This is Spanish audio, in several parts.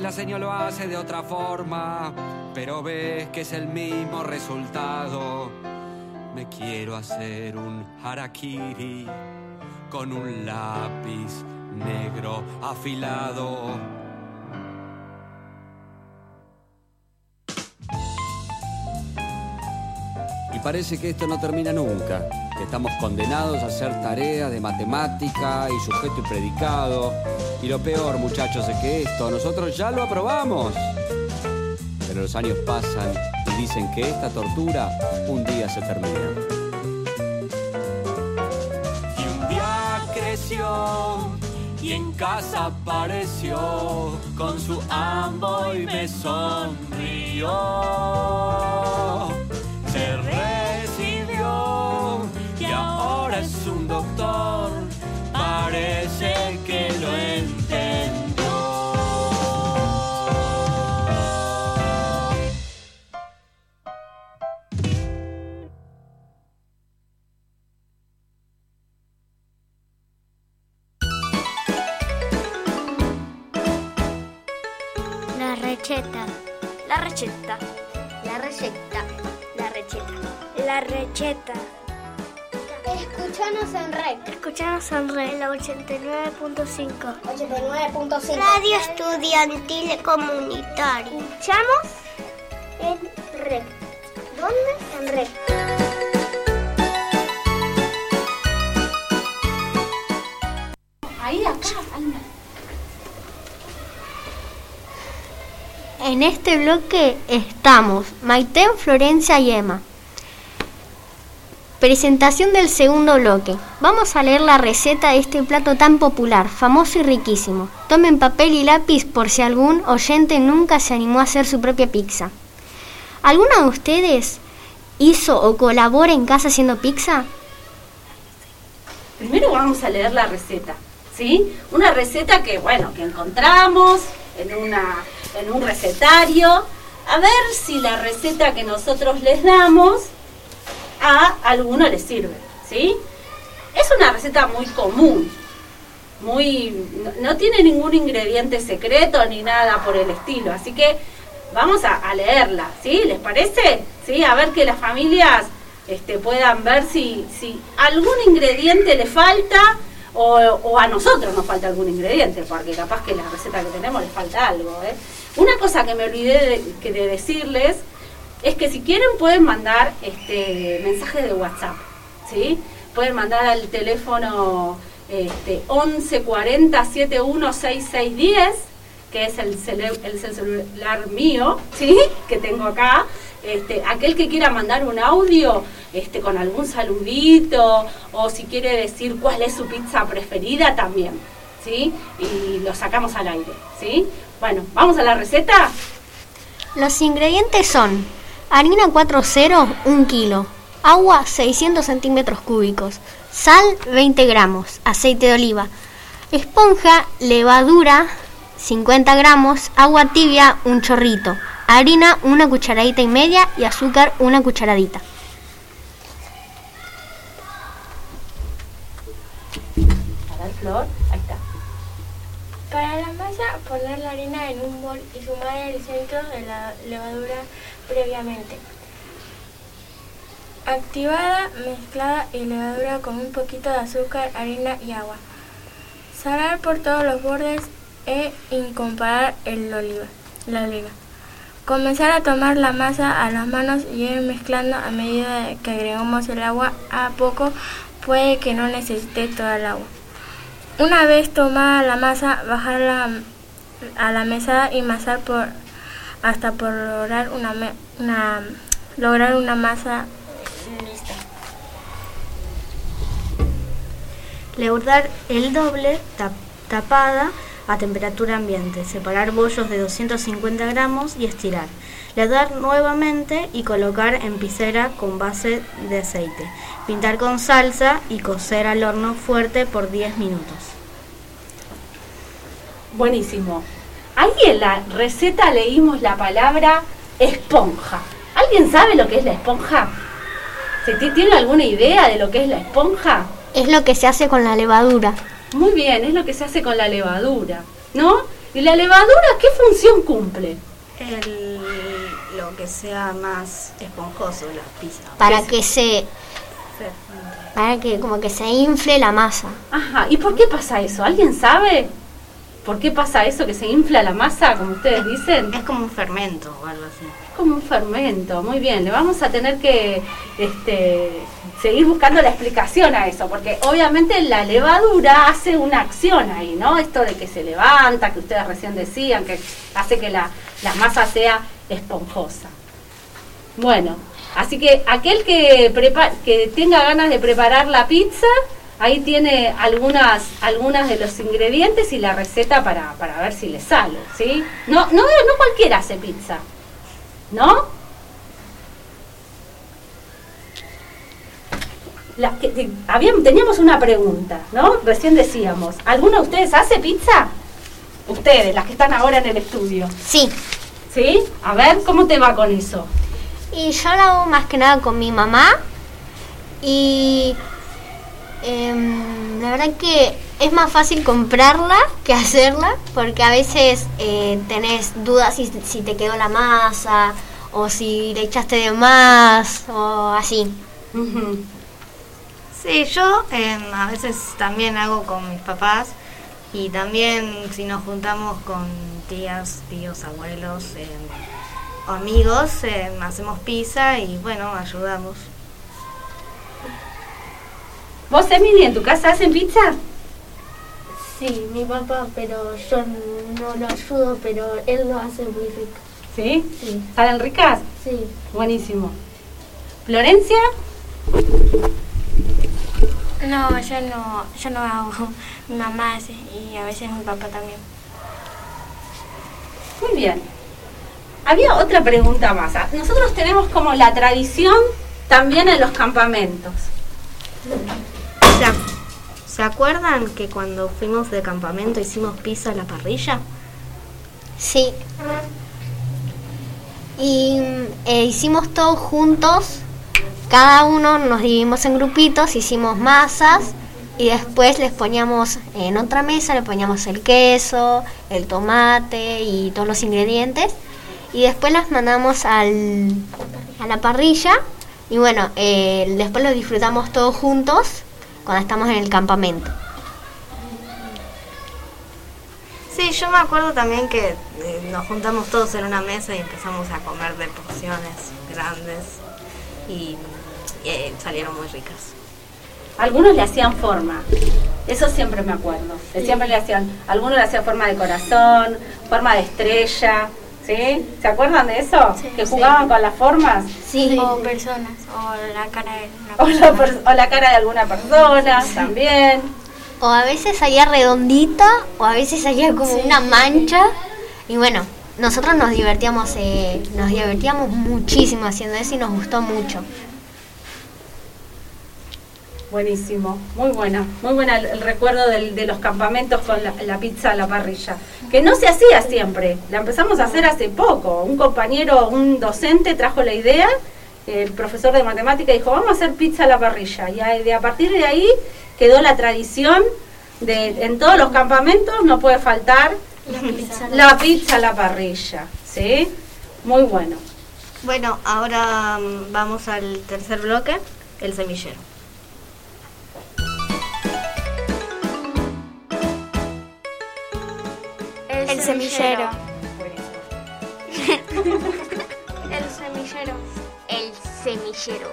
La señora lo hace de otra forma, pero ves que es el mismo resultado. Me quiero hacer un harakiri con un lápiz negro afilado. Parece que esto no termina nunca, que estamos condenados a hacer tareas de matemática y sujeto y predicado. Y lo peor, muchachos, es que esto nosotros ya lo aprobamos. Pero los años pasan y dicen que esta tortura un día se termina. Y un día creció y en casa apareció con su ambo y me sonrió. Parece que lo entendió. La receta. La receta. La receta. La receta. La receta. Escúchanos en red. Escuchanos en Red, la 89.5. 89.5. Radio Estudiantil Comunitario. Escuchamos en red. ¿Dónde? En red. Ahí acá. En este bloque estamos Maiten, Florencia y Emma. Presentación del segundo bloque. Vamos a leer la receta de este plato tan popular, famoso y riquísimo. Tomen papel y lápiz por si algún oyente nunca se animó a hacer su propia pizza. ¿Alguno de ustedes hizo o colabora en casa haciendo pizza? Primero vamos a leer la receta, ¿sí? Una receta que, bueno, que encontramos en, una, en un recetario. A ver si la receta que nosotros les damos a alguno les sirve, ¿sí? Es una receta muy común, muy no, tiene ningún ingrediente secreto ni nada por el estilo, así que vamos a, leerla, ¿sí? ¿Les parece? ¿Sí? A ver que las familias este, puedan ver si, si algún ingrediente le falta o, a nosotros nos falta algún ingrediente, porque capaz que la receta que tenemos le falta algo. ¿eh? Una cosa que me olvidé de decirles es que si quieren pueden mandar este, mensajes de WhatsApp, ¿sí? Pueden mandar al teléfono este, 11 40 71 6610 que es el, el celular mío, ¿sí? Que tengo acá. Este, aquel que quiera mandar un audio este, con algún saludito o si quiere decir cuál es su pizza preferida también, ¿sí? Y lo sacamos al aire, ¿sí? Bueno, ¿vamos a la receta? Los ingredientes son harina 4.0, 1 kilo, agua 600 centímetros cúbicos, sal 20 gramos, aceite de oliva, esponja, levadura 50 gramos, agua tibia un chorrito, harina una cucharadita y media. Y azúcar una cucharadita. A ver, Flor, ahí está. Para la masa, poner la harina en un bol y sumar el centro de la levadura previamente. Activada, mezclada y levadura con un poquito de azúcar, harina y agua. Salar por todos los bordes e incomparar el oliva, la oliva. Comenzar a tomar la masa a las manos y ir mezclando a medida que agregamos el agua a poco, puede que no necesite toda el agua. Una vez tomada la masa, bajarla a la mesa y masar por hasta por lograr una, una lograr una masa lista. Leudar el doble tap- tapada a temperatura ambiente. Separar bollos de 250 gramos y estirar. Leudar nuevamente y colocar en piscera con base de aceite. Pintar con salsa y cocer al horno fuerte por 10 minutos. Buenísimo. Ahí en la receta leímos la palabra esponja. ¿Alguien sabe lo que es la esponja? ¿Se ti- ¿Tiene alguna idea de lo que es la esponja? Es lo que se hace con la levadura. Muy bien, es lo que se hace con la levadura, ¿no? ¿Y la levadura qué función cumple? El, lo que sea más esponjoso, las pizzas. Para que se. Para que como que se infle la masa. Ajá, ¿y por qué pasa eso? ¿Alguien sabe? ¿Por qué pasa eso que se infla la masa, como ustedes dicen? Es como un fermento o algo así. como un fermento, muy bien. Le vamos a tener que este, seguir buscando la explicación a eso, porque obviamente la levadura hace una acción ahí, ¿no? Esto de que se levanta, que ustedes recién decían, que hace que la, la masa sea esponjosa. Bueno, así que aquel que, prepa- que tenga ganas de preparar la pizza, ahí tiene algunas, algunas de los ingredientes y la receta para, para ver si le sale, ¿sí? No, no, no cualquiera hace pizza. ¿No? La, que- que- habían- teníamos una pregunta, ¿no? Recién decíamos, ¿alguno de ustedes hace pizza? Ustedes, las que están ahora en el estudio. Sí. ¿Sí? A ver, ¿cómo te va con eso? Y yo la hago más que nada con mi mamá. Y em, la verdad que es más fácil comprarla que hacerla. Porque a veces eh, tenés dudas si, si te quedó la masa. O si le echaste de más. O así. Sí, yo em, a veces también hago con mis papás y también si nos juntamos con tías, tíos, abuelos em, o amigos, em, hacemos pizza y bueno, ayudamos. ¿Vos, Emily, en tu casa hacen pizza? Sí, mi papá, pero yo no lo ayudo, pero él lo hace muy rico. ¿Sí? Sí. ¿Salen ricas? Sí. Buenísimo. ¿Florencia? No, yo no, yo no hago. Mi mamá hace y a veces mi papá también. Muy bien. Había otra pregunta más. Ah, Nosotros tenemos como la tradición también en los campamentos. ¿Se, ac- ¿Se acuerdan que cuando fuimos de campamento hicimos pizza a la parrilla? Sí. Y eh, hicimos todos juntos. Cada uno nos dividimos en grupitos, hicimos masas y después les poníamos en otra mesa, le poníamos el queso, el tomate y todos los ingredientes. Y después las mandamos al, a la parrilla. Y bueno, eh, después los disfrutamos todos juntos cuando estamos en el campamento. Sí, yo me acuerdo también que eh, nos juntamos todos en una mesa y empezamos a comer de porciones grandes y eh, salieron muy ricas. Algunos le hacían forma. Eso siempre me acuerdo. Siempre le hacían, algunos le hacían forma de corazón, forma de estrella. ¿Sí? ¿Se acuerdan de eso? Sí, que sí. jugaban con las formas. Sí. O personas, o la cara de una O la, persona. per- o la cara de alguna persona también. O a veces salía redondita, o a veces salía como Sí. una mancha. Y bueno, nosotros nos divertíamos, eh, nos divertíamos muchísimo haciendo eso y nos gustó mucho. Buenísimo, muy buena, muy buena el, el recuerdo del- de los campamentos con la, la pizza a la parrilla, que no se hacía siempre, la empezamos a hacer hace poco. Un compañero, un docente trajo la idea, el profesor de matemática dijo, vamos a hacer pizza a la parrilla, y a, de, a partir de ahí quedó la tradición de en todos los campamentos no puede faltar La pizza. la pizza a la parrilla, ¿sí? Muy bueno. Bueno, ahora mm, vamos al tercer bloque, el semillero. Semillero. El semillero. El semillero.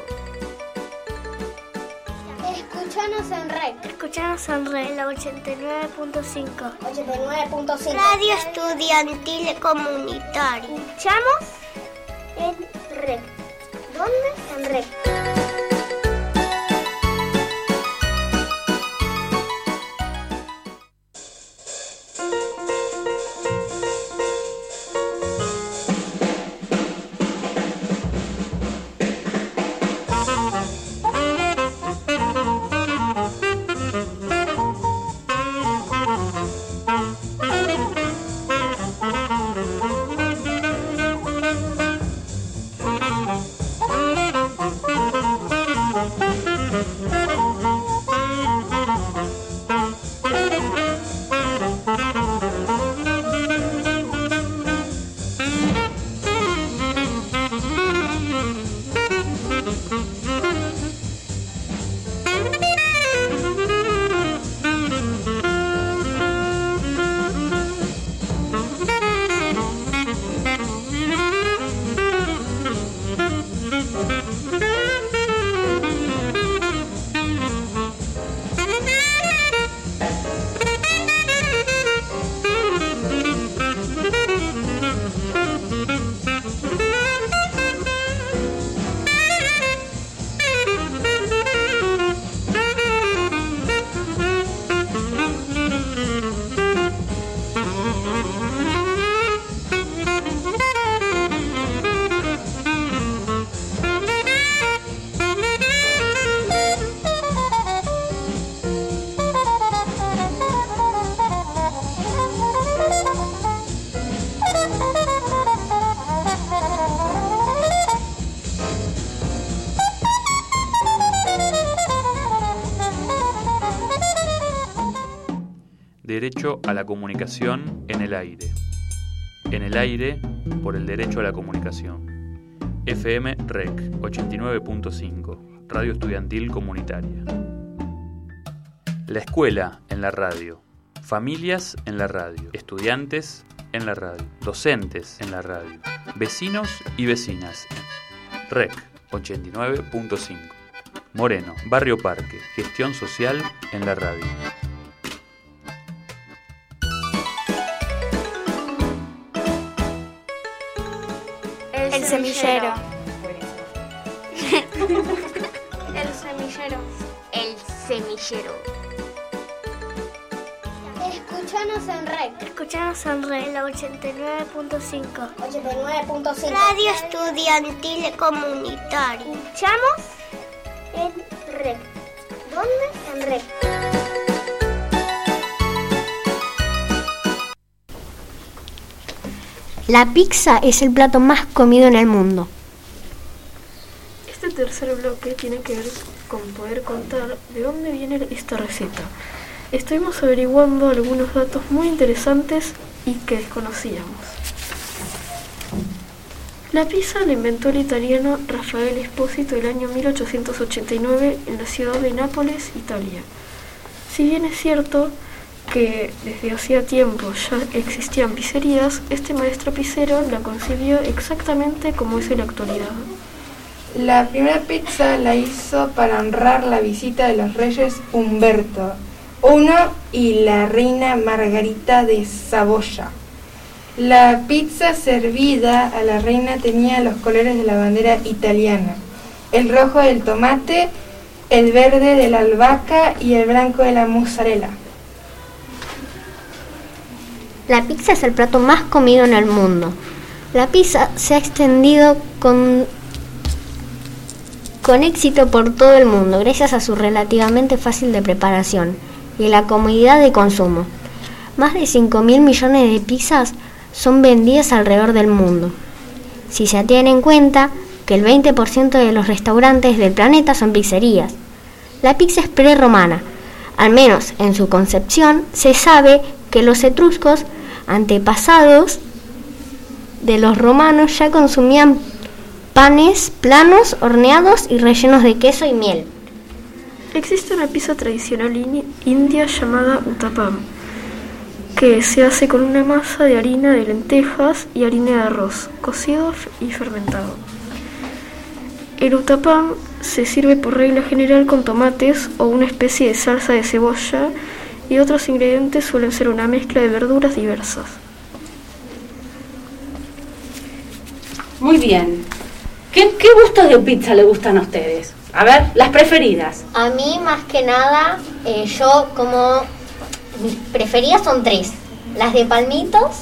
Escúchanos en red. Escuchanos en Red, la 89.5. 89.5. Radio Estudiantil Comunitario. Escuchamos en red. ¿Dónde? En red. La comunicación en el aire. En el aire por el derecho a la comunicación. FM REC 89.5, Radio Estudiantil Comunitaria. La escuela en la radio. Familias en la radio. Estudiantes en la radio. Docentes en la radio. Vecinos y vecinas. REC 89.5. Moreno, Barrio Parque, Gestión Social en la radio. Semillero. El semillero. El semillero. Escúchanos en REC. Escuchanos en Red, la 89.5. 89.5. Radio Estudiantil Comunitaria. Escuchamos en REC. ¿Dónde? En REC. La pizza es el plato más comido en el mundo. Este tercer bloque tiene que ver con poder contar de dónde viene esta receta. Estuvimos averiguando algunos datos muy interesantes y que desconocíamos. La pizza la inventó el italiano Rafael Espósito el año 1889 en la ciudad de Nápoles, Italia. Si bien es cierto que desde hacía tiempo ya existían pizzerías, este maestro pizzero la concibió exactamente como es en la actualidad. La primera pizza la hizo para honrar la visita de los reyes Humberto I y la reina Margarita de Saboya. La pizza servida a la reina tenía los colores de la bandera italiana, el rojo del tomate, el verde de la albahaca y el blanco de la mozzarella. La pizza es el plato más comido en el mundo. La pizza se ha extendido con, con éxito por todo el mundo gracias a su relativamente fácil de preparación y la comodidad de consumo. Más de 5 mil millones de pizzas son vendidas alrededor del mundo. Si se tiene en cuenta que el 20% de los restaurantes del planeta son pizzerías. La pizza es prerromana. Al menos en su concepción se sabe que los etruscos, antepasados de los romanos, ya consumían panes planos, horneados y rellenos de queso y miel. Existe una pizza tradicional in- india llamada uttapam, que se hace con una masa de harina de lentejas y harina de arroz, cocido y fermentado. El uttapam se sirve por regla general con tomates o una especie de salsa de cebolla y otros ingredientes suelen ser una mezcla de verduras diversas. Muy bien. ¿Qué, qué gustos de pizza le gustan a ustedes? A ver, las preferidas. A mí más que nada, eh, yo como mis preferidas son tres. Las de palmitos,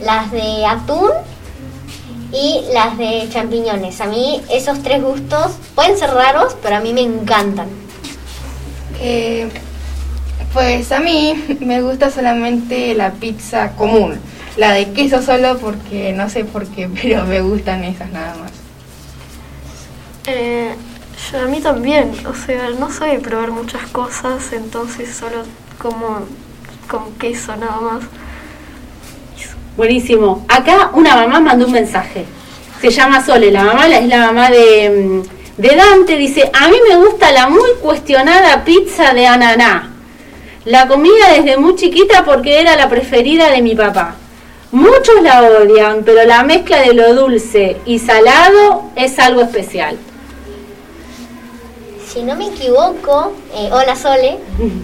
las de atún y las de champiñones. A mí esos tres gustos pueden ser raros, pero a mí me encantan. Eh, pues a mí me gusta solamente la pizza común, la de queso solo porque no sé por qué, pero me gustan esas nada más. Eh, yo- a mí también, o sea, no soy de probar muchas cosas, entonces solo como con queso nada más. Buenísimo. Acá una mamá mandó un mensaje. Se llama Sole, la mamá la- es la mamá de, mm, de Dante. Dice, a mí me gusta la muy cuestionada pizza de ananá. La comía desde muy chiquita porque era la preferida de mi papá. Muchos la odian, pero la mezcla de lo dulce y salado es algo especial. Si no me equivoco, eh, hola Sole,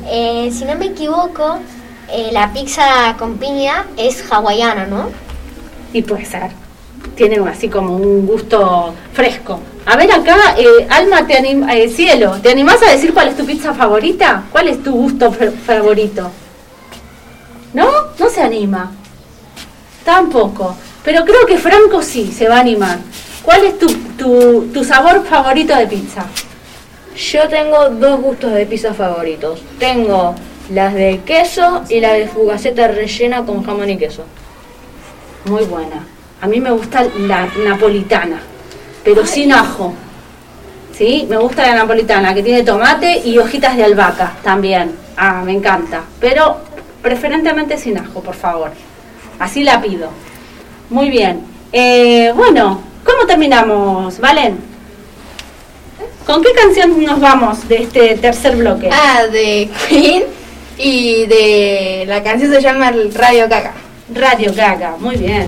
eh, si no me equivoco, eh, la pizza con piña es hawaiana, ¿no? Y puede ser. Tiene así como un gusto fresco. A ver acá, eh, Alma, te anim- eh, Cielo, ¿te animás a decir cuál es tu pizza favorita? ¿Cuál es tu gusto fa- favorito? ¿No? No se anima. Tampoco. Pero creo que Franco sí se va a animar. ¿Cuál es tu, tu, tu sabor favorito de pizza? Yo tengo dos gustos de pizza favoritos. Tengo las de queso y la de fugaceta rellena con jamón y queso. Muy buena. A mí me gusta la napolitana, pero sin ajo. ¿Sí? Me gusta la napolitana, que tiene tomate y hojitas de albahaca también. Ah, me encanta. Pero preferentemente sin ajo, por favor. Así la pido. Muy bien. Eh, bueno, ¿cómo terminamos, Valen? ¿Con qué canción nos vamos de este tercer bloque? Ah, de Queen y de la canción se llama Radio Gaga. Radio Gaga, muy bien.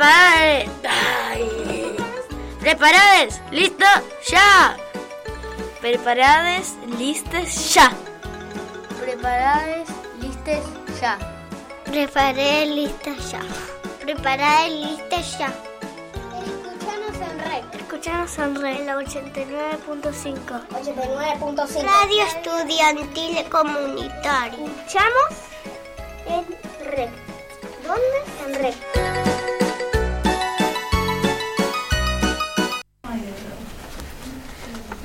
Ay. Preparades. Listo. Ya. Preparades. Listes. Ya. Preparades, listes, ya. Preparé, listas ya. Preparé, listas ya. Escuchanos en REC. Escuchanos en Red, la 89.5. 89.5. Radio Estudiantil Comunitaria. Escuchamos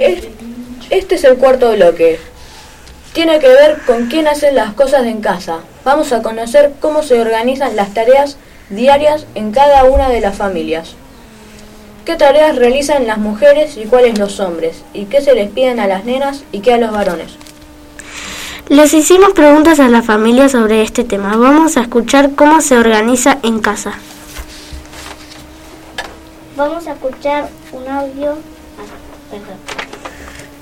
Es- Este es el cuarto bloque. Tiene que ver con quién hace las cosas en casa. Vamos a conocer cómo se organizan las tareas diarias en cada una de las familias. ¿Qué tareas realizan las mujeres y cuáles los hombres? ¿Y qué se les piden a las nenas y qué a los varones? Les hicimos preguntas a la familia sobre este tema. Vamos a escuchar cómo se organiza en casa. Vamos a escuchar un audio. ah, perdón.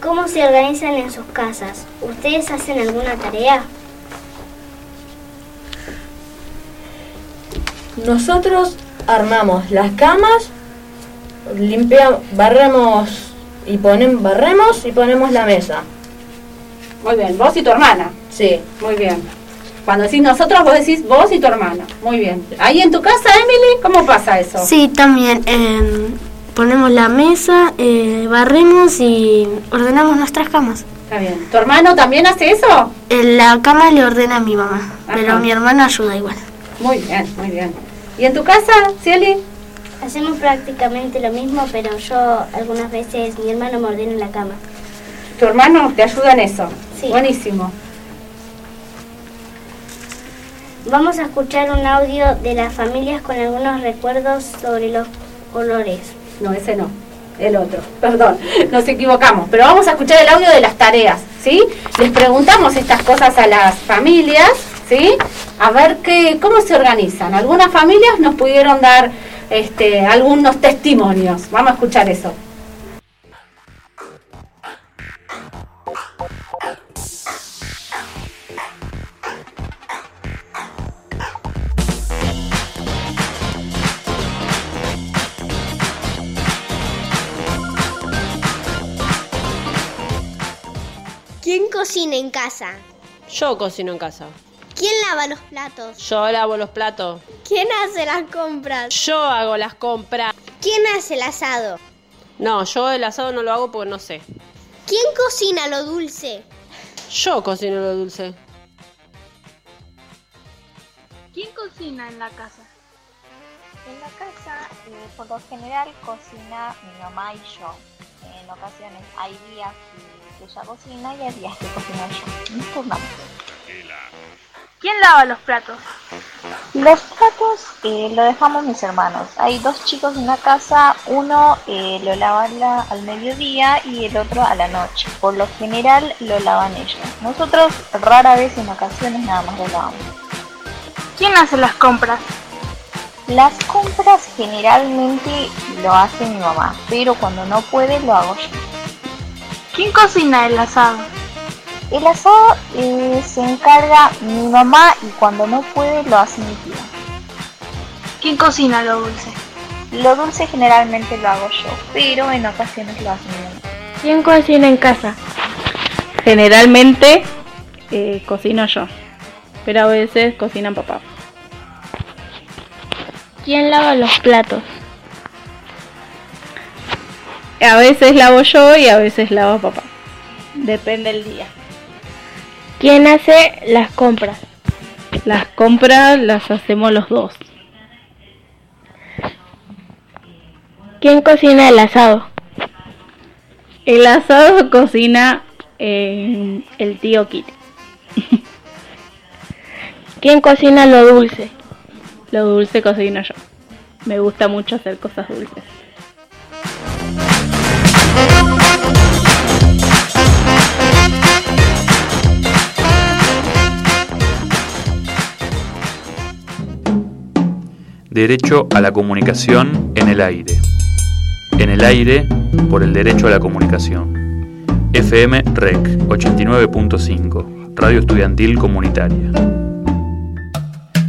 ¿Cómo se organizan en sus casas? ¿Ustedes hacen alguna tarea? Nosotros armamos las camas, limpiamos, barremos y ponemos, barremos y ponemos la mesa. Muy bien, vos y tu hermana. Sí. Muy bien. Cuando decís nosotros, vos decís vos y tu hermana. Muy bien. Ahí en tu casa, Emily, ¿cómo pasa eso? Sí, también eh, ponemos la mesa, eh, barremos y ordenamos nuestras camas. Está bien. ¿Tu hermano también hace eso? En la cama le ordena a mi mamá, pero mi hermano ayuda igual. Muy bien, muy bien. ¿Y en tu casa, Cieli? Hacemos prácticamente lo mismo, pero yo algunas veces mi hermano me ordena en la cama. ¿Tu hermano te ayuda en eso? Sí. Buenísimo. Vamos a escuchar un audio de las familias con algunos recuerdos sobre los colores. No, ese no. El otro. Perdón, nos equivocamos. Pero vamos a escuchar el audio de las tareas, ¿sí? Les preguntamos estas cosas a las familias, ¿sí? A ver qué, cómo se organizan. Algunas familias nos pudieron dar este, algunos testimonios. Vamos a escuchar eso. ¿Quién cocina en casa? Yo cocino en casa. ¿Quién lava los platos? Yo lavo los platos. ¿Quién hace las compras? Yo hago las compras. ¿Quién hace el asado? No, yo el asado no lo hago porque no sé. ¿Quién cocina lo dulce? Yo cocino lo dulce. ¿Quién cocina en la casa? En la casa, eh, por lo general, cocina mi mamá y yo. En ocasiones hay días que ella cocina y hay días que cocino yo. Nos turnamos. ¿Quién lava los platos? Los platos eh, lo dejamos mis hermanos. Hay dos chicos en la casa, uno eh, lo lava la- al mediodía y el otro a la noche. Por lo general lo lavan ellos. Nosotros rara vez en ocasiones nada más lo lavamos. ¿Quién hace las compras? Las compras generalmente lo hace mi mamá, pero cuando no puede lo hago yo. ¿Quién cocina el asado? El asado eh, se encarga mi mamá y cuando no puede lo hace mi tía. ¿Quién cocina lo dulce? Lo dulce generalmente lo hago yo, pero en ocasiones lo hace mi mamá. ¿Quién cocina en casa? Generalmente eh, cocino yo, pero a veces cocina papá. ¿Quién lava los platos? A veces lavo yo y a veces lava papá. Depende del día. ¿Quién hace las compras? Las compras las hacemos los dos. ¿Quién cocina el asado? El asado cocina eh, el tío Kitty. ¿Quién cocina lo dulce? Lo dulce cocino yo. Me gusta mucho hacer cosas dulces. Derecho a la comunicación en el aire. En el aire por el derecho a la comunicación. FM REC 89.5, Radio Estudiantil Comunitaria.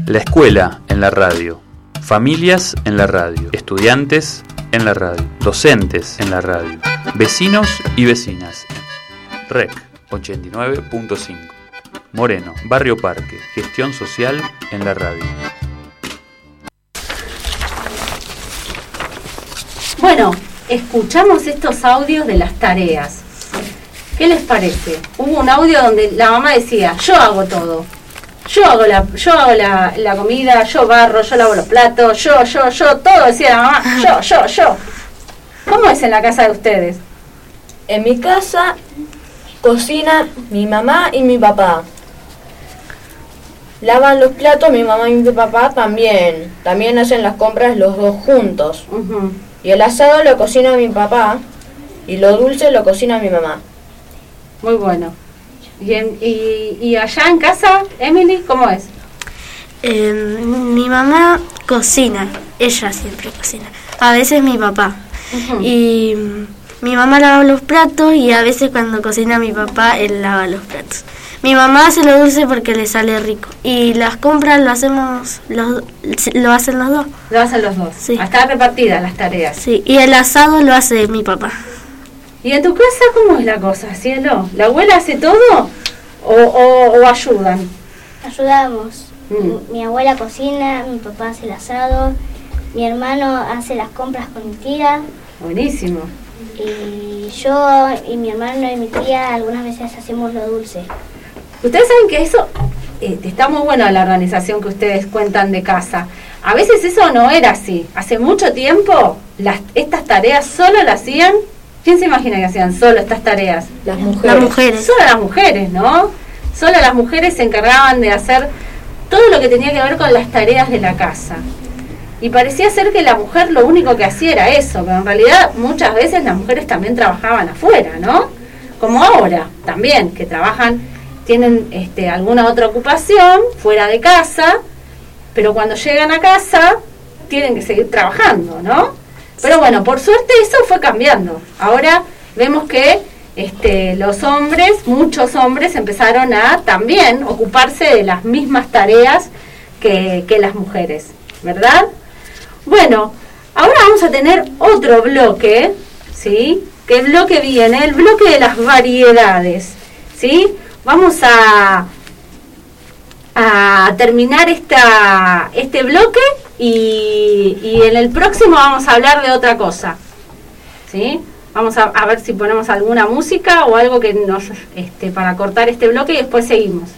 La escuela en la radio. Familias en la radio, estudiantes en la radio, docentes en la radio, vecinos y vecinas. REC 89.5. Moreno, Barrio Parque, gestión social en la radio. Bueno, escuchamos estos audios de las tareas. ¿Qué les parece? Hubo un audio donde la mamá decía, yo hago todo. Yo hago la, yo hago la, la comida, yo barro, yo lavo los platos, yo, yo, yo, todo decía la mamá, yo, yo, yo. ¿Cómo es en la casa de ustedes? En mi casa cocina mi mamá y mi papá. Lavan los platos mi mamá y mi papá también. También hacen las compras los dos juntos. Y el asado lo cocina mi papá y lo dulce lo cocina mi mamá. Muy bueno. ¿Y, en- y, y allá en casa, Emily, cómo es? Eh, mi mamá cocina, ella siempre cocina. A veces mi papá. Y mm, mi mamá lava los platos y a veces cuando cocina mi papá, él lava los platos. Mi mamá hace lo dulce porque le sale rico. Y las compras lo hacemos, los, lo hacen los dos. Lo hacen los dos. Sí. Están repartidas las tareas. Sí, y el asado lo hace mi papá. ¿Y en tu casa cómo es la cosa, cielo? ¿La abuela hace todo o, o- o ayudan? Ayudamos. Mm. Mi abuela cocina, mi papá hace el asado, mi hermano hace las compras con mi tía Buenísimo. y yo y mi hermano y mi tía algunas veces hacemos lo dulce. Ustedes saben que eso eh, está muy bueno la organización que ustedes cuentan de casa. A veces eso no era así. Hace mucho tiempo las, estas tareas solo las hacían. ¿Quién se imagina que hacían solo estas tareas? Las mujeres. Las mujeres. Solo las mujeres, ¿no? Solo las mujeres se encargaban de hacer todo lo que tenía que ver con las tareas de la casa. Y parecía ser que la mujer lo único que hacía era eso, pero en realidad muchas veces las mujeres también trabajaban afuera, ¿no? Como ahora, también, que trabajan, tienen este, alguna otra ocupación fuera de casa, pero cuando llegan a casa tienen que seguir trabajando, ¿no? Pero bueno, por suerte eso fue cambiando. Ahora vemos que este, los hombres, muchos hombres, empezaron a también ocuparse de las mismas tareas que, que las mujeres, ¿verdad? Bueno, ahora vamos a tener otro bloque, ¿sí? ¿Qué bloque viene? El bloque de las variedades, ¿sí? Vamos a, a terminar esta, este bloque y, y en el próximo vamos a hablar de otra cosa, ¿sí? Vamos a, a ver si ponemos alguna música o algo que nos, este, para cortar este bloque y después seguimos.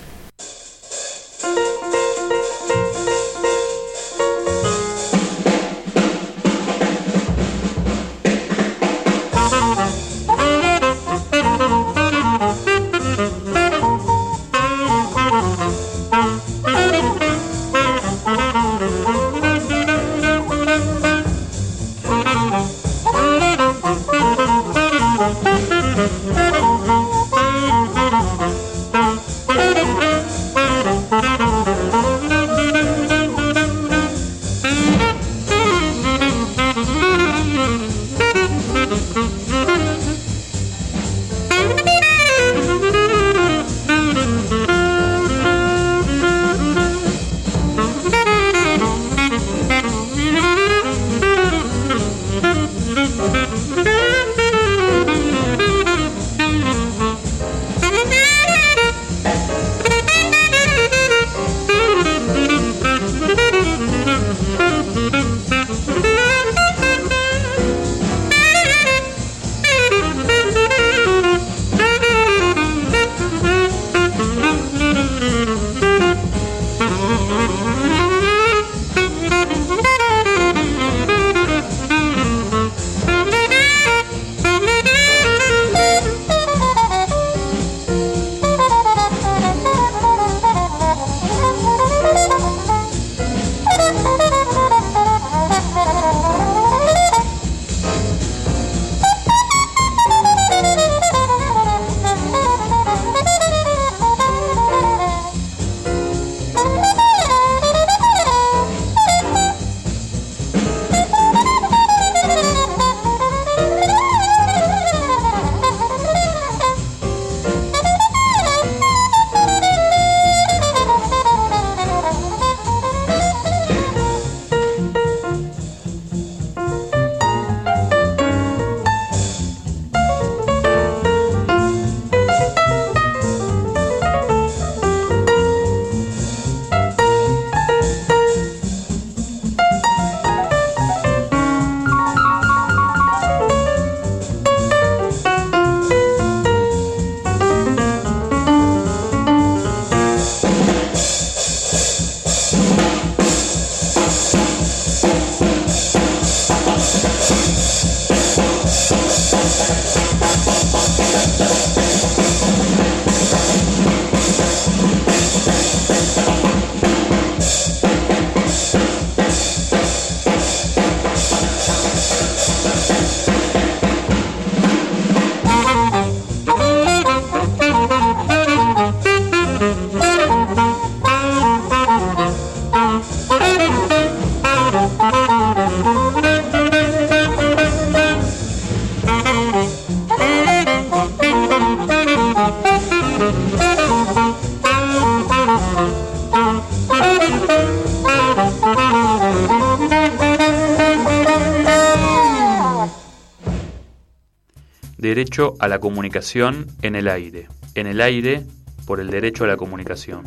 Derecho a la comunicación en el aire. En el aire por el derecho a la comunicación.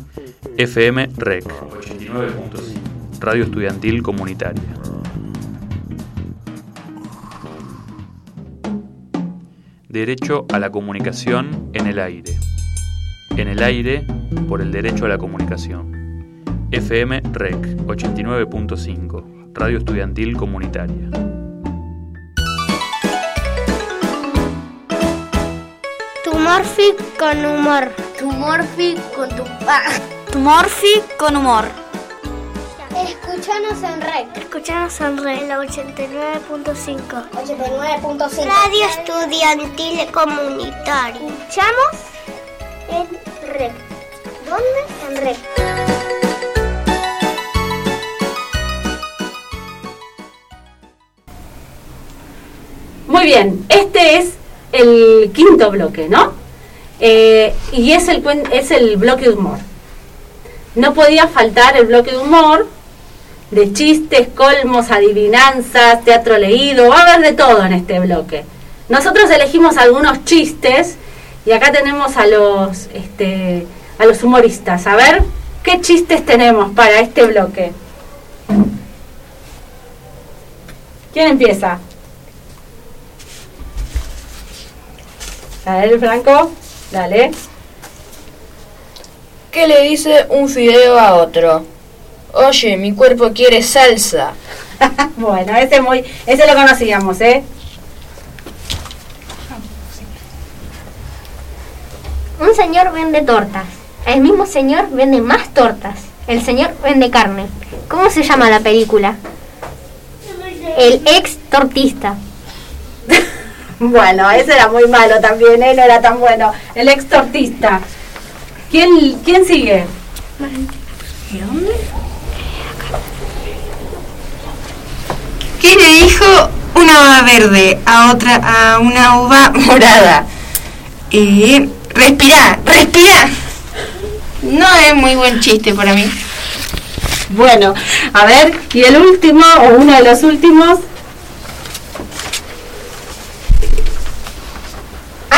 FM REC 89.5. Radio Estudiantil Comunitaria. Derecho a la comunicación en el aire. En el aire por el derecho a la comunicación. FM REC 89.5. Radio Estudiantil Comunitaria. Tumorfi con humor. Tumorfi con tu... Ah. Tumorfi con humor. Escuchanos en red. Escuchanos en red, la 89.5. 89.5. Radio Estudiantil Comunitaria. Escuchamos en red. ¿Dónde? En red. Muy bien, este es el quinto bloque, ¿no? Eh, y es el, es el bloque de humor. No podía faltar el bloque de humor, de chistes, colmos, adivinanzas, teatro leído, va a haber de todo en este bloque. Nosotros elegimos algunos chistes y acá tenemos a los, este, a los humoristas. A ver, ¿qué chistes tenemos para este bloque? ¿Quién empieza? A ver, Franco, dale. ¿Qué le dice un fideo a otro? Oye, mi cuerpo quiere salsa. bueno, ese muy, ese lo conocíamos, ¿eh? Un señor vende tortas. El mismo señor vende más tortas. El señor vende carne. ¿Cómo se llama la película? El ex tortista. Bueno, ese era muy malo también, ¿eh? No era tan bueno. El ex tortista. ¿Quién, quién sigue? ¿Qué le dijo una uva verde a otra a una uva morada? Eh, respira, respira. No es muy buen chiste para mí. Bueno, a ver, y el último, o uno de los últimos.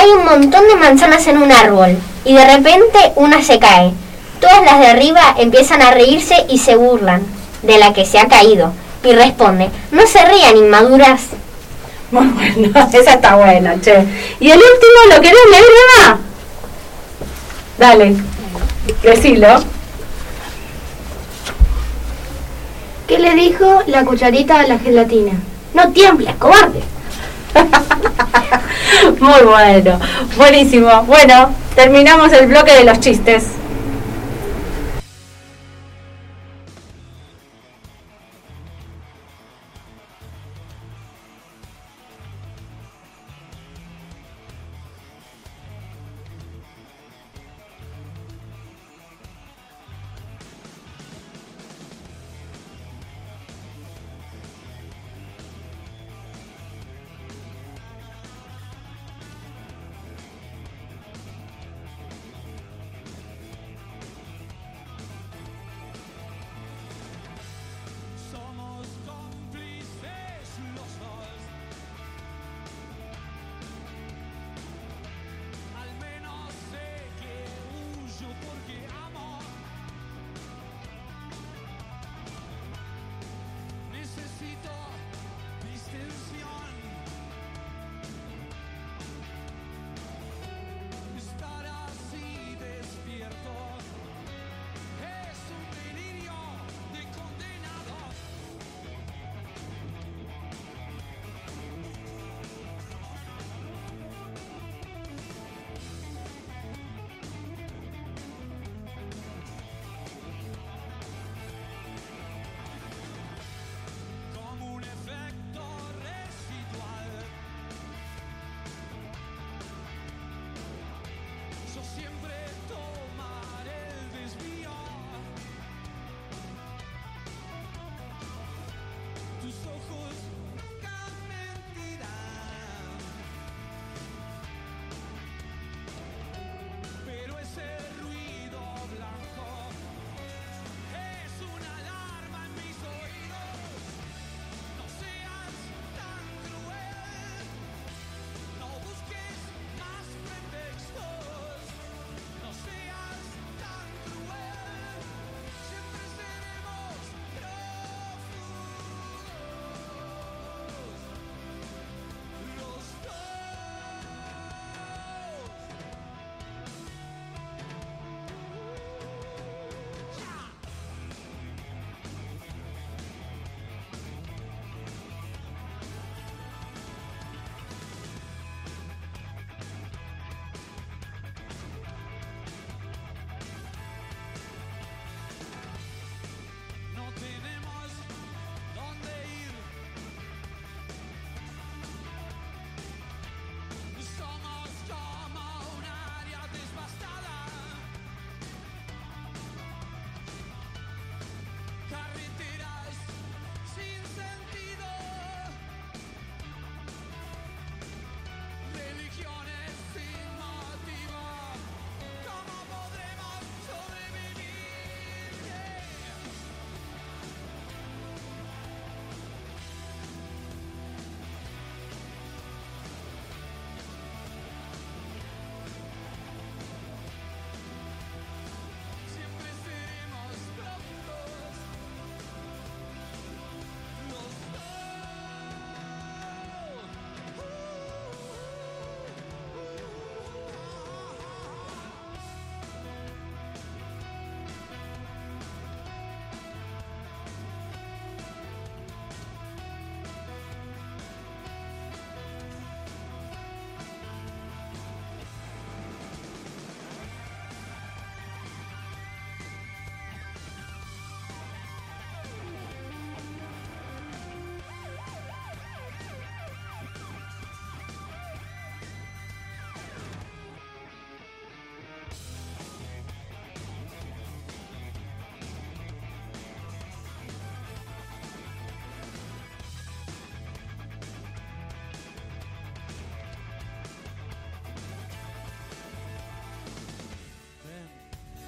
Hay un montón de manzanas en un árbol y de repente una se cae. Todas las de arriba empiezan a reírse y se burlan de la que se ha caído. Y responde, no se rían inmaduras. Muy bueno, esa está buena, che. Y el último, ¿lo querés leer, Eva? Dale, decilo. ¿Qué le dijo la cucharita a la gelatina? No tiembles, cobarde. Muy bueno, buenísimo. Bueno, terminamos el bloque de los chistes.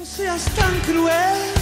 Você é tão cruel.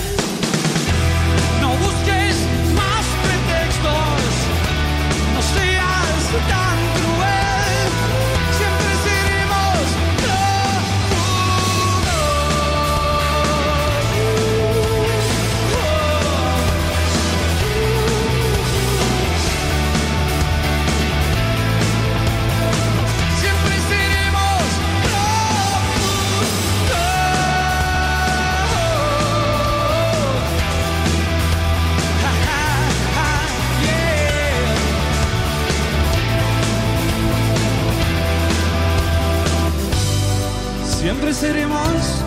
Seremos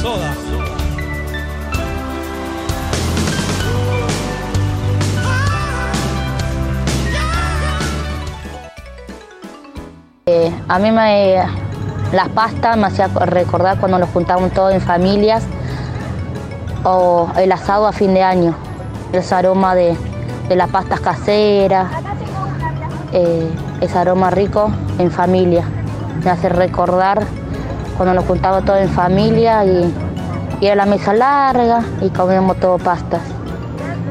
soda. Eh, a mí me, las pastas me hacía recordar cuando nos juntábamos todos en familias o el asado a fin de año, ese aroma de, de las pastas caseras, eh, ese aroma rico en familia. Me hace recordar cuando nos juntábamos todos en familia y, y era la mesa larga y comíamos todo pastas,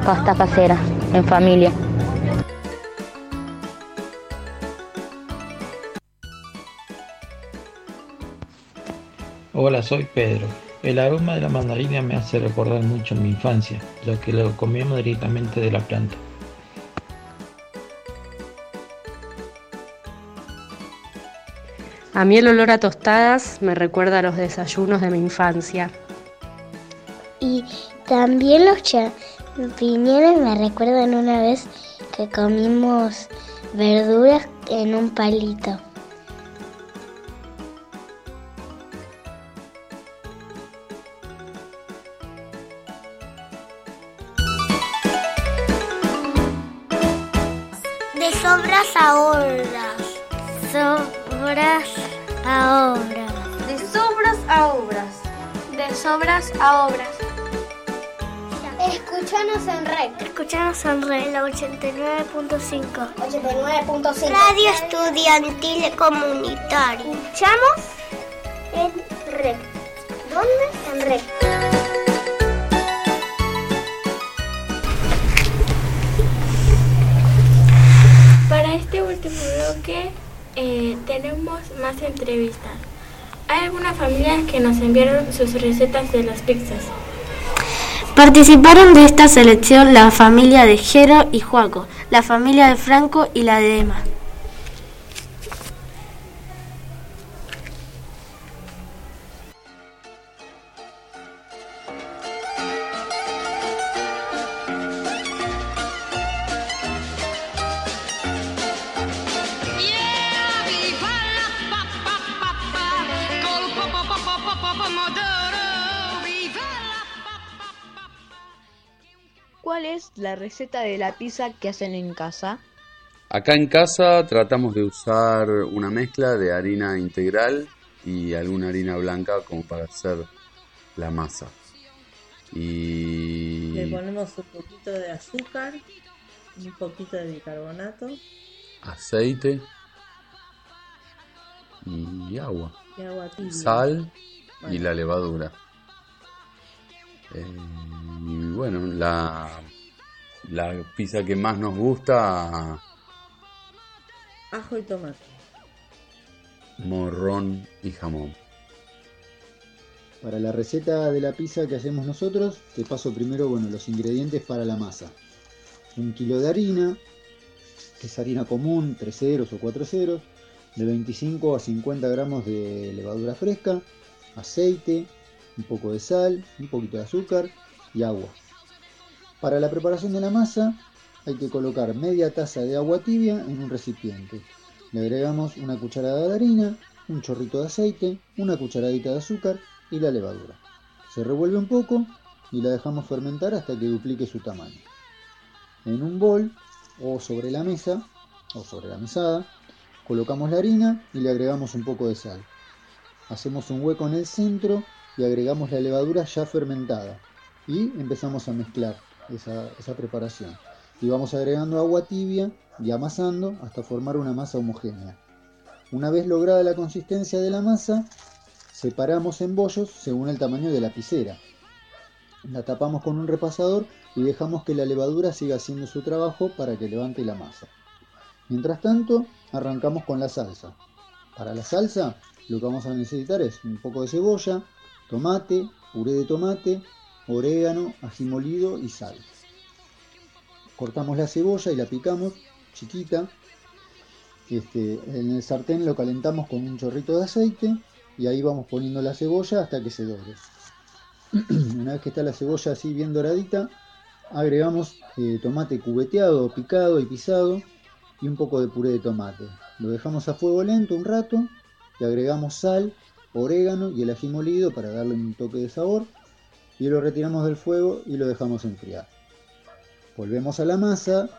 pasta casera en familia. Hola, soy Pedro. El aroma de la mandarina me hace recordar mucho mi infancia, ya que lo comíamos directamente de la planta. A mí el olor a tostadas me recuerda a los desayunos de mi infancia. Y también los champiñones me recuerdan una vez que comimos verduras en un palito. La 89.5. 89.5. Radio Estudiantil Comunitario. Escuchamos en REC. ¿Dónde? En REC. Para este último bloque eh, tenemos más entrevistas. Hay algunas familias que nos enviaron sus recetas de las pizzas. Participaron de esta selección la familia de Jero y Juaco, la familia de Franco y la de Emma. La receta de la pizza que hacen en casa? Acá en casa tratamos de usar una mezcla de harina integral y alguna harina blanca como para hacer la masa. Y Le ponemos un poquito de azúcar, un poquito de bicarbonato aceite y agua, y agua tibia. sal y la levadura. Eh, y bueno, la, la pizza que más nos gusta, Ajo y tomate. morrón y jamón. Para la receta de la pizza que hacemos nosotros, te paso primero bueno, los ingredientes para la masa. Un kilo de harina, que es harina común, 3 ceros o 4 ceros, de 25 a 50 gramos de levadura fresca, aceite, un poco de sal, un poquito de azúcar y agua. Para la preparación de la masa hay que colocar media taza de agua tibia en un recipiente. Le agregamos una cucharada de harina, un chorrito de aceite, una cucharadita de azúcar y la levadura. Se revuelve un poco y la dejamos fermentar hasta que duplique su tamaño. En un bol o sobre la mesa o sobre la mesada colocamos la harina y le agregamos un poco de sal. Hacemos un hueco en el centro y agregamos la levadura ya fermentada y empezamos a mezclar esa, preparación. y vamos agregando agua tibia y amasando hasta formar una masa homogénea. Una vez lograda la consistencia de la masa, separamos en bollos según el tamaño de la lapicera. La tapamos con un repasador y dejamos que la levadura siga haciendo su trabajo para que levante la masa. Mientras tanto, arrancamos con la salsa. Para la salsa, lo que vamos a necesitar es un poco de cebolla, tomate, puré de tomate, orégano, ají molido y sal. Cortamos la cebolla y la picamos chiquita. Este, en el sartén lo calentamos con un chorrito de aceite y ahí vamos poniendo la cebolla hasta que se dore. Una vez que está la cebolla así bien doradita, agregamos eh, tomate cubeteado, picado y pisado y un poco de puré de tomate. Lo dejamos a fuego lento un rato y agregamos sal, orégano y el ají molido para darle un toque de sabor y lo retiramos del fuego y lo dejamos enfriar. Volvemos a la masa,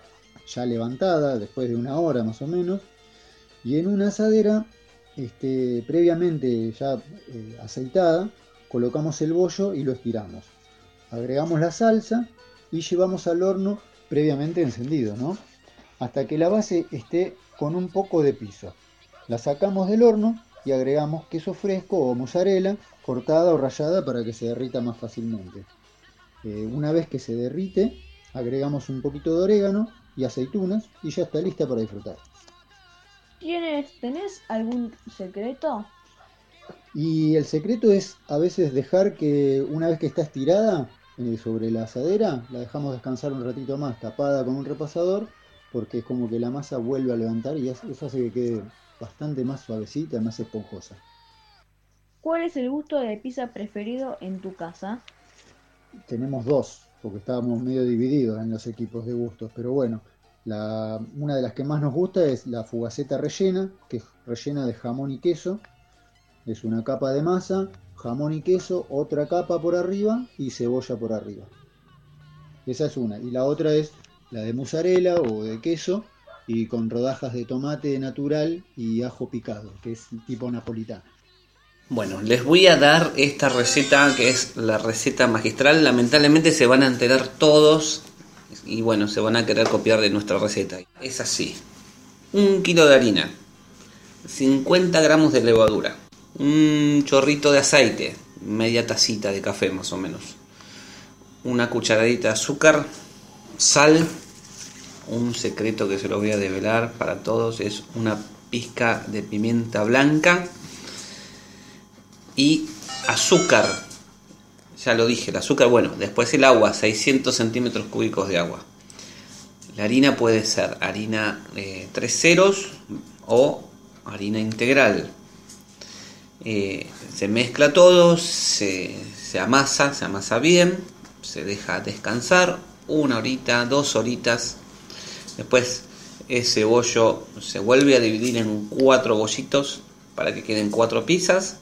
ya levantada después de una hora más o menos, y en una asadera este, previamente ya eh, aceitada, colocamos el bollo y lo estiramos. Agregamos la salsa y llevamos al horno previamente encendido, ¿no? Hasta que la base esté con un poco de piso. La sacamos del horno y agregamos queso fresco o mozzarella cortada o rallada para que se derrita más fácilmente. Eh, una vez que se derrite, agregamos un poquito de orégano y aceitunas y ya está lista para disfrutar. ¿Tienes, ¿Tenés algún secreto? Y el secreto es a veces dejar que una vez que está estirada eh, sobre la asadera, la dejamos descansar un ratito más tapada con un repasador, porque es como que la masa vuelve a levantar y eso eso hace que quede bastante más suavecita, más esponjosa. ¿Cuál es el gusto de pizza preferido en tu casa? Tenemos dos, porque estábamos medio divididos en los equipos de gustos, pero bueno, la, una de las que más nos gusta es la fugaceta rellena, que es rellena de jamón y queso. Es una capa de masa, jamón y queso, otra capa por arriba y cebolla por arriba. Esa es una. Y la otra es la de mozzarella o de queso y con rodajas de tomate natural y ajo picado, que es tipo napolitano. Bueno, les voy a dar esta receta que es la receta magistral. Lamentablemente se van a enterar todos y bueno, se van a querer copiar de nuestra receta. Es así. Un kilo de harina, 50 gramos de levadura, un chorrito de aceite, media tacita de café más o menos, una cucharadita de azúcar, sal, un secreto que se lo voy a develar para todos es una pizca de pimienta blanca y azúcar. Ya lo dije, el azúcar, bueno, después el agua, 600 centímetros cúbicos de agua. La harina puede ser harina eh, tres ceros o harina integral. Eh, se mezcla todo, se, se amasa, se amasa bien, se deja descansar una horita, dos horitas. Después ese bollo se vuelve a dividir en cuatro bollitos para que queden cuatro pizzas.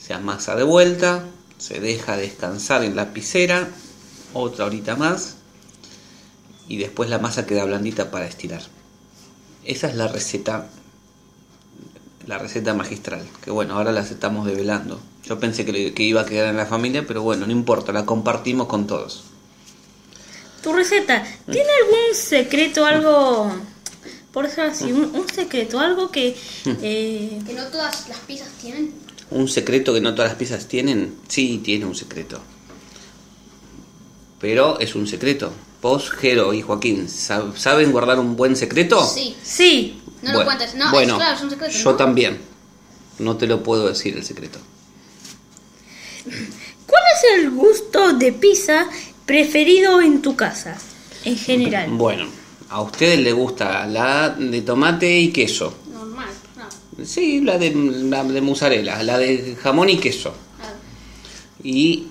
Se amasa de vuelta, se deja descansar en la piscera otra horita más y después la masa queda blandita para estirar. Esa es la receta la receta magistral, que bueno, ahora la estamos develando. Yo pensé que iba a quedar en la familia, pero bueno, no importa, la compartimos con todos. Tu receta, ¿tiene algún secreto, algo, por eso así, un, un secreto, algo que... eh, Que no todas las pizzas tienen. ¿Un secreto que no todas las piezas tienen? Sí, tiene un secreto. Pero es un secreto. Vos, Jero y Joaquín, ¿sab- ¿saben guardar un buen secreto? Sí. Sí. No lo Bueno, cuentes. No, bueno, es, claro, es un secreto. Yo ¿no? también. No te lo puedo decir el secreto. ¿Cuál es el gusto de pizza preferido en tu casa, en general? Bueno, a ustedes les gusta la de tomate y queso. Normal. No. Sí, la de, la de mozzarella, la de jamón y queso. Y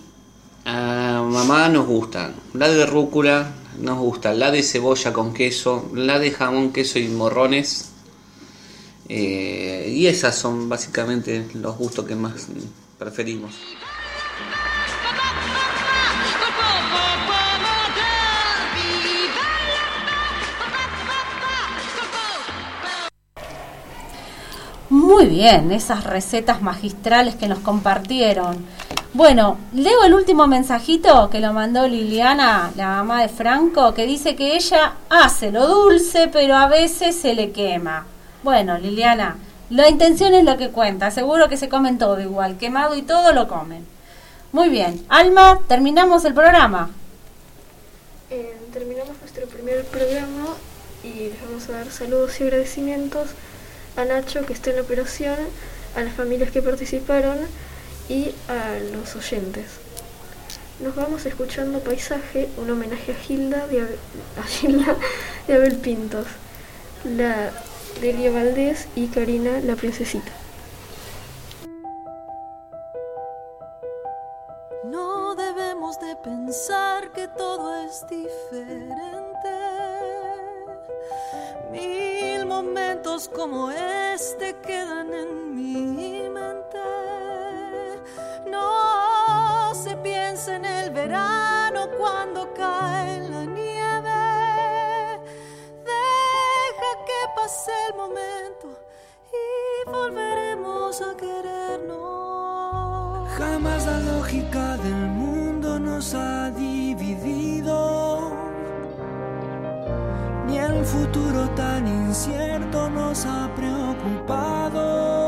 a mamá nos gusta la de rúcula, nos gusta la de cebolla con queso, la de jamón, queso y morrones. Eh, y esas son básicamente los gustos que más preferimos. Muy bien, esas recetas magistrales que nos compartieron. Bueno, leo el último mensajito que lo mandó Liliana, la mamá de Franco, que dice que ella hace lo dulce, pero a veces se le quema. Bueno, Liliana, la intención es lo que cuenta. Seguro que se comen todo igual, quemado y todo lo comen. Muy bien. Alma, terminamos el programa. Eh, terminamos nuestro primer programa y les vamos a dar saludos y agradecimientos a Nacho que está en operación, a las familias que participaron y a los oyentes. Nos vamos escuchando Paisaje, un homenaje a Gilda de Abel, a Gilda Abel Pintos, la Delia Valdés y Karina la Princesita. No debemos de pensar que todo es diferente. Mil momentos como este quedan en mi mente. No se piensa en el verano cuando cae la nieve. Deja que pase el momento y volveremos a querernos. Jamás la lógica del mundo nos ha dividido, ni el futuro tan incierto nos ha preocupado.